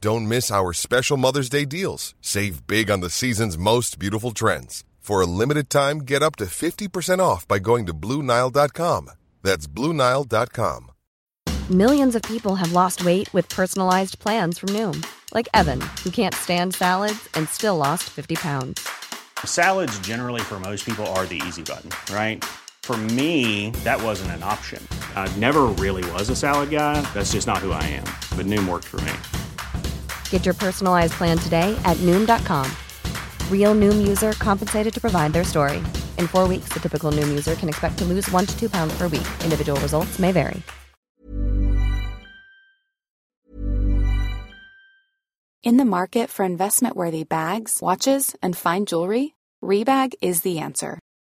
Don't miss our special Mother's Day deals. Save big on the season's most beautiful trends. For a limited time, get up to 50% off by going to Bluenile.com. That's Bluenile.com. Millions of people have lost weight with personalized plans from Noom, like Evan, who can't stand salads and still lost 50 pounds. Salads, generally, for most people, are the easy button, right? For me, that wasn't an option. I never really was a salad guy. That's just not who I am. But Noom worked for me. Get your personalized plan today at Noom.com. Real Noom user compensated to provide their story. In four weeks, the typical Noom user can expect to lose one to two pounds per week. Individual results may vary. In the market for investment worthy bags, watches, and fine jewelry, Rebag is the answer.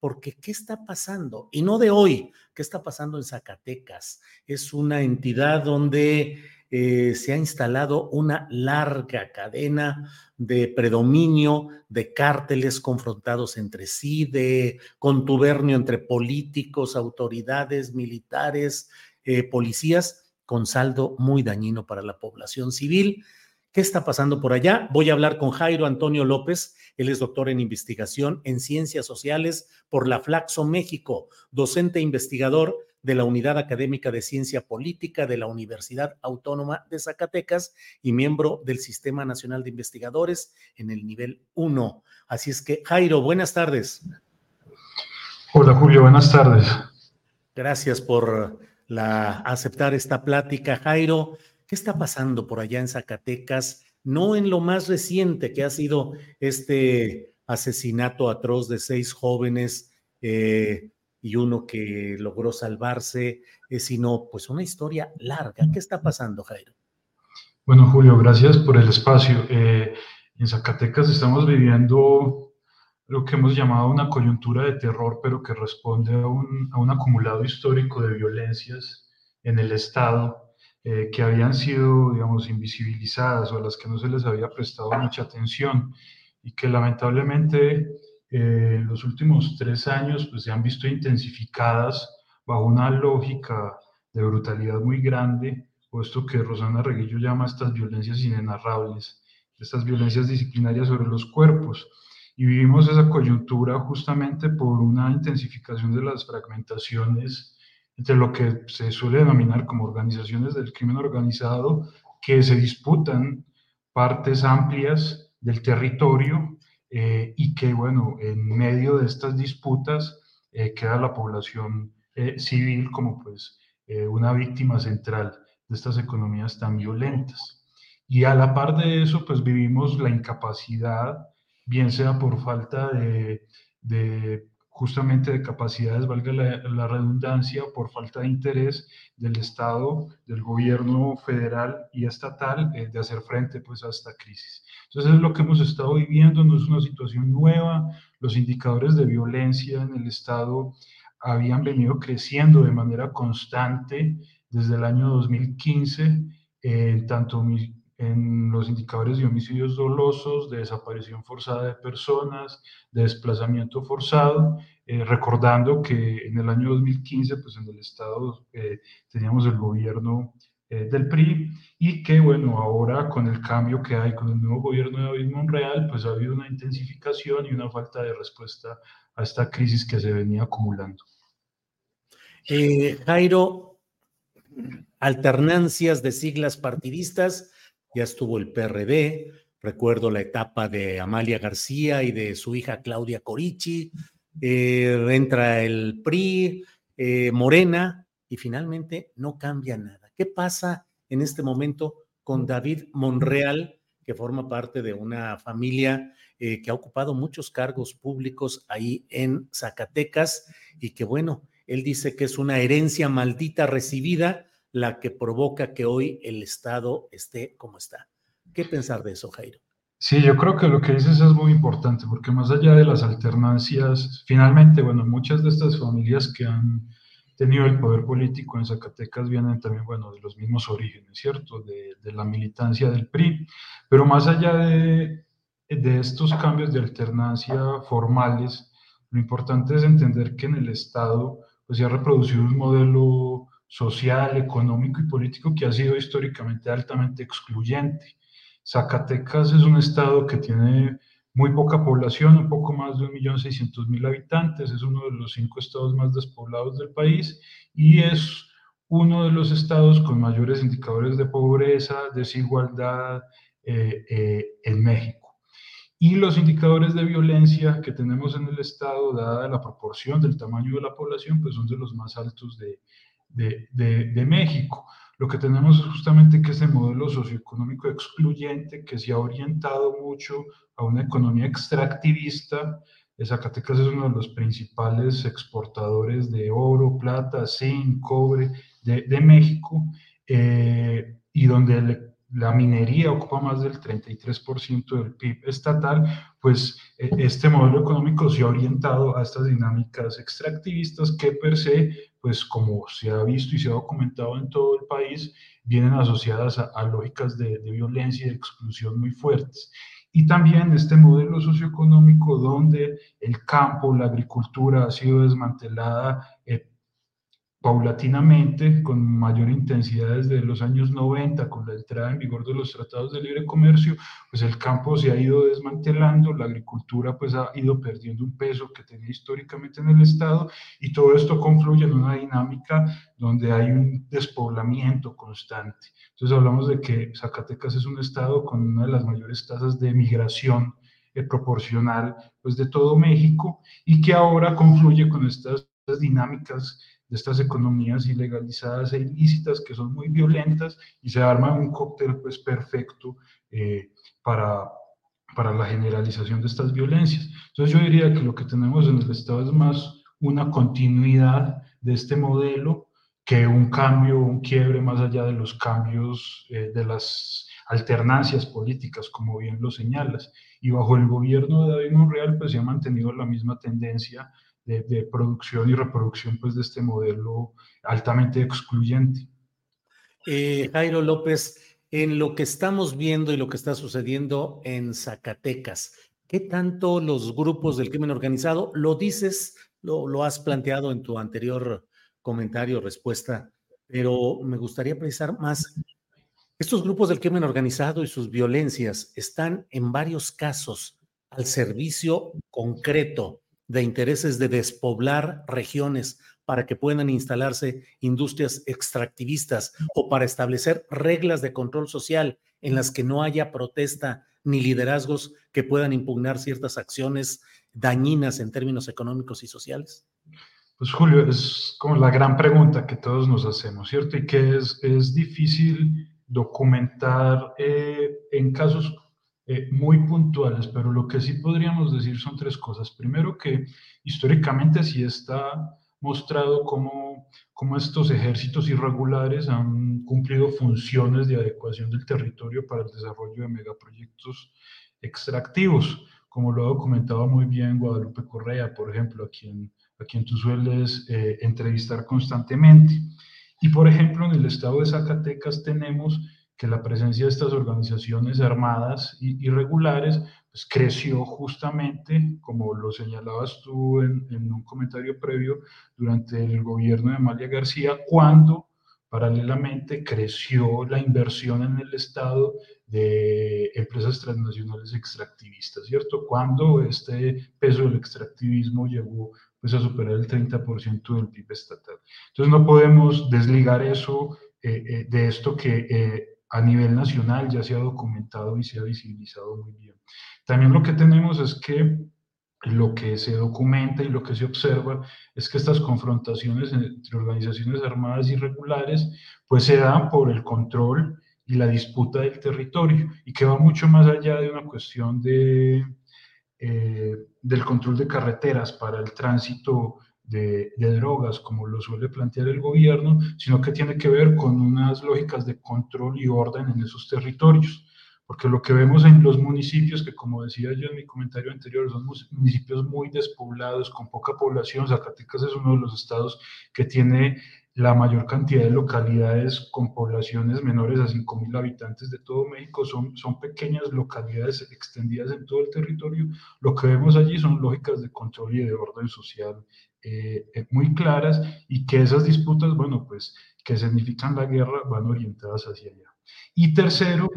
Porque, ¿qué está pasando? Y no de hoy, ¿qué está pasando en Zacatecas? Es una entidad donde eh, se ha instalado una larga cadena de predominio de cárteles confrontados entre sí, de contubernio entre políticos, autoridades, militares, eh, policías, con saldo muy dañino para la población civil. ¿Qué está pasando por allá? Voy a hablar con Jairo Antonio López. Él es doctor en investigación en ciencias sociales por la Flaxo México, docente e investigador de la Unidad Académica de Ciencia Política de la Universidad Autónoma de Zacatecas y miembro del Sistema Nacional de Investigadores en el nivel 1. Así es que, Jairo, buenas tardes. Hola, Julio, buenas tardes. Gracias por la, aceptar esta plática, Jairo. ¿Qué está pasando por allá en Zacatecas? No en lo más reciente que ha sido este asesinato atroz de seis jóvenes eh, y uno que logró salvarse, eh, sino pues una historia larga. ¿Qué está pasando, Jairo? Bueno, Julio, gracias por el espacio. Eh, en Zacatecas estamos viviendo lo que hemos llamado una coyuntura de terror, pero que responde a un, a un acumulado histórico de violencias en el Estado eh, que habían sido, digamos, invisibilizadas o a las que no se les había prestado mucha atención y que lamentablemente eh, en los últimos tres años pues, se han visto intensificadas bajo una lógica de brutalidad muy grande, puesto que Rosana Reguillo llama estas violencias inenarrables, estas violencias disciplinarias sobre los cuerpos. Y vivimos esa coyuntura justamente por una intensificación de las fragmentaciones entre lo que se suele denominar como organizaciones del crimen organizado que se disputan partes amplias del territorio eh, y que, bueno, en medio de estas disputas eh, queda la población eh, civil como pues una víctima central de estas economías tan violentas. Y a la par de eso, pues vivimos la incapacidad, bien sea por falta de justamente de capacidades, valga la, redundancia, por falta de interés del Estado, del gobierno federal y estatal eh, de hacer frente pues, a esta crisis. Entonces es lo que hemos estado viviendo, no es una situación nueva, los indicadores de violencia en el Estado habían venido creciendo de manera constante desde el año 2015, eh, tanto en los indicadores de homicidios dolosos, de desaparición forzada de personas, de desplazamiento forzado, eh, recordando que en el año 2015, pues en el Estado eh, teníamos el gobierno eh, del PRI y que, bueno, ahora con el cambio que hay con el nuevo gobierno de David Monreal, pues ha habido una intensificación y una falta de respuesta a esta crisis que se venía acumulando. Jairo, alternancias de siglas partidistas ya estuvo el PRD, recuerdo la etapa de Amalia García y de su hija Claudia Corichi, eh, entra el PRI, eh, Morena, y finalmente no cambia nada. ¿Qué pasa en este momento con David Monreal, que forma parte de una familia eh, que ha ocupado muchos cargos públicos ahí en Zacatecas y que bueno, él dice que es una herencia maldita recibida la que provoca que hoy el Estado esté como está. ¿Qué pensar de eso, Jairo? Sí, yo creo que lo que dices es muy importante, porque más allá de las alternancias, finalmente, bueno, muchas de estas familias que han tenido el poder político en Zacatecas vienen también, bueno, de los mismos orígenes, ¿cierto? De, la militancia del PRI, pero más allá de, de estos cambios de alternancia formales, lo importante es entender que en el Estado pues, se ha reproducido un modelo social, económico y político que ha sido históricamente altamente excluyente. Zacatecas es un estado que tiene muy poca población, un poco más de 1.600.000 habitantes, es uno de los cinco estados más despoblados del país y es uno de los estados con mayores indicadores de pobreza, desigualdad eh, eh, en México. Y los indicadores de violencia que tenemos en el estado, dada la proporción del tamaño de la población, pues son de los más altos de, de, de, México. Lo que tenemos es justamente que ese modelo socioeconómico excluyente que se ha orientado mucho a una economía extractivista. Zacatecas es uno de los principales exportadores de oro, plata, zinc, cobre de, de México eh, y donde el la minería ocupa más del 33% del PIB estatal, pues e, este modelo económico se ha orientado a estas dinámicas extractivistas que per se, pues como se ha visto y se ha documentado en todo el país, vienen asociadas a, lógicas de, violencia y de exclusión muy fuertes. Y también este modelo socioeconómico donde el campo, la agricultura ha sido desmantelada eh, paulatinamente, con mayor intensidad desde los años 90, con la entrada en vigor de los tratados de libre comercio, pues el campo se ha ido desmantelando, la agricultura pues ha ido perdiendo un peso que tenía históricamente en el Estado y todo esto confluye en una dinámica donde hay un despoblamiento constante. Entonces hablamos de que Zacatecas es un Estado con una de las mayores tasas de migración eh, proporcional pues de todo México y que ahora confluye con estas dinámicas de estas economías ilegalizadas e ilícitas que son muy violentas y se arma un cóctel pues perfecto eh, para, para la generalización de estas violencias. Entonces yo diría que lo que tenemos en el Estado es más una continuidad de este modelo que un cambio, un quiebre más allá de los cambios eh, de las alternancias políticas, como bien lo señalas. Y bajo el gobierno de David Monreal, pues se ha mantenido la misma tendencia de, producción y reproducción pues, de este modelo altamente excluyente. Eh, Jairo López, en lo que estamos viendo y lo que está sucediendo en Zacatecas, ¿qué tanto los grupos del crimen organizado, lo dices, lo, lo has planteado en tu anterior comentario, respuesta, pero me gustaría precisar más, estos grupos del crimen organizado y sus violencias están en varios casos al servicio concreto de intereses de despoblar regiones para que puedan instalarse industrias extractivistas o para establecer reglas de control social en las que no haya protesta ni liderazgos que puedan impugnar ciertas acciones dañinas en términos económicos y sociales? Pues Julio, es como la gran pregunta que todos nos hacemos, ¿cierto? Y que es, es difícil documentar eh, en casos eh, muy puntuales, pero lo que sí podríamos decir son tres cosas. Primero, que históricamente sí está mostrado cómo, cómo estos ejércitos irregulares han cumplido funciones de adecuación del territorio para el desarrollo de megaproyectos extractivos, como lo ha documentado muy bien Guadalupe Correa, por ejemplo, a quien, a quien tú sueles eh, entrevistar constantemente. Y por ejemplo, en el estado de Zacatecas tenemos que la presencia de estas organizaciones armadas irregulares pues, creció justamente, como lo señalabas tú en, en un comentario previo, durante el gobierno de Amalia García, cuando paralelamente creció la inversión en el Estado de empresas transnacionales extractivistas, ¿cierto? Cuando este peso del extractivismo llegó pues, a superar el 30% del PIB estatal. Entonces no podemos desligar eso eh, eh, de esto que eh, a nivel nacional ya se ha documentado y se ha visibilizado muy bien. También lo que tenemos es que lo que se documenta y lo que se observa es que estas confrontaciones entre organizaciones armadas irregulares pues se dan por el control y la disputa del territorio y que va mucho más allá de una cuestión de, eh, del control de carreteras para el tránsito de, drogas, como lo suele plantear el gobierno, sino que tiene que ver con unas lógicas de control y orden en esos territorios. Porque lo que vemos en los municipios, que como decía yo en mi comentario anterior, son municipios muy despoblados, con poca población, Zacatecas es uno de los estados que tiene la mayor cantidad de localidades con poblaciones menores a 5.000 habitantes de todo México son, son pequeñas localidades extendidas en todo el territorio. Lo que vemos allí son lógicas de control y de orden social eh, eh, muy claras y que esas disputas, bueno, pues que significan la guerra van orientadas hacia allá. Y tercero,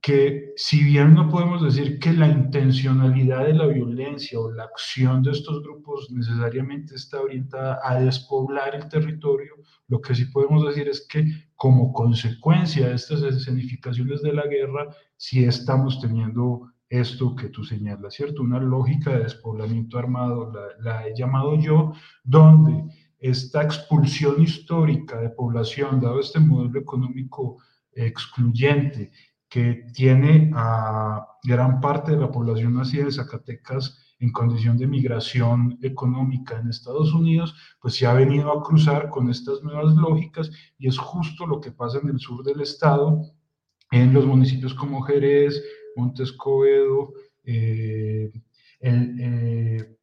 que si bien no podemos decir que la intencionalidad de la violencia o la acción de estos grupos necesariamente está orientada a despoblar el territorio, lo que sí podemos decir es que como consecuencia de estas escenificaciones de la guerra, sí estamos teniendo esto que tú señalas, ¿cierto? Una lógica de despoblamiento armado, la, he llamado yo, donde esta expulsión histórica de población, dado este modelo económico excluyente, que tiene a gran parte de la población nacida de Zacatecas en condición de migración económica en Estados Unidos, pues se ha venido a cruzar con estas nuevas lógicas y es justo lo que pasa en el sur del estado, en los municipios como Jerez, Montescovedo, eh, el, eh,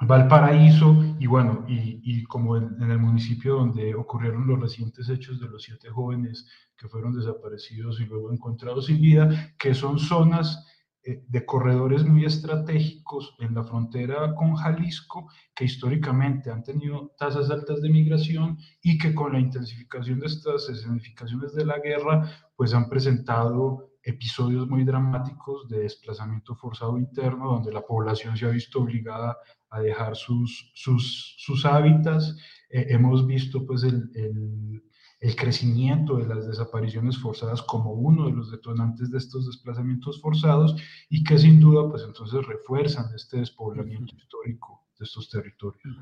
Valparaíso y bueno, y, como en, el municipio donde ocurrieron los recientes hechos de los siete jóvenes que fueron desaparecidos y luego encontrados sin vida, que son zonas eh, de corredores muy estratégicos en la frontera con Jalisco, que históricamente han tenido tasas altas de migración y que con la intensificación de estas escenificaciones de la guerra, pues han presentado episodios muy dramáticos de desplazamiento forzado interno, donde la población se ha visto obligada a dejar sus, sus, sus hábitats. Eh, hemos visto pues el, el, el, crecimiento de las desapariciones forzadas como uno de los detonantes de estos desplazamientos forzados y que sin duda pues entonces refuerzan este despoblamiento histórico de estos territorios.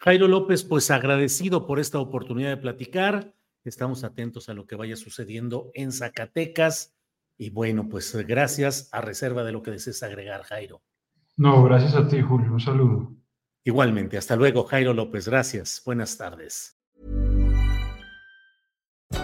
Jairo López, pues agradecido por esta oportunidad de platicar. Estamos atentos a lo que vaya sucediendo en Zacatecas. Y bueno, pues gracias a reserva de lo que desees agregar, Jairo. No, gracias a ti, Julio. Un saludo. Igualmente, hasta luego, Jairo López. Gracias. Buenas tardes.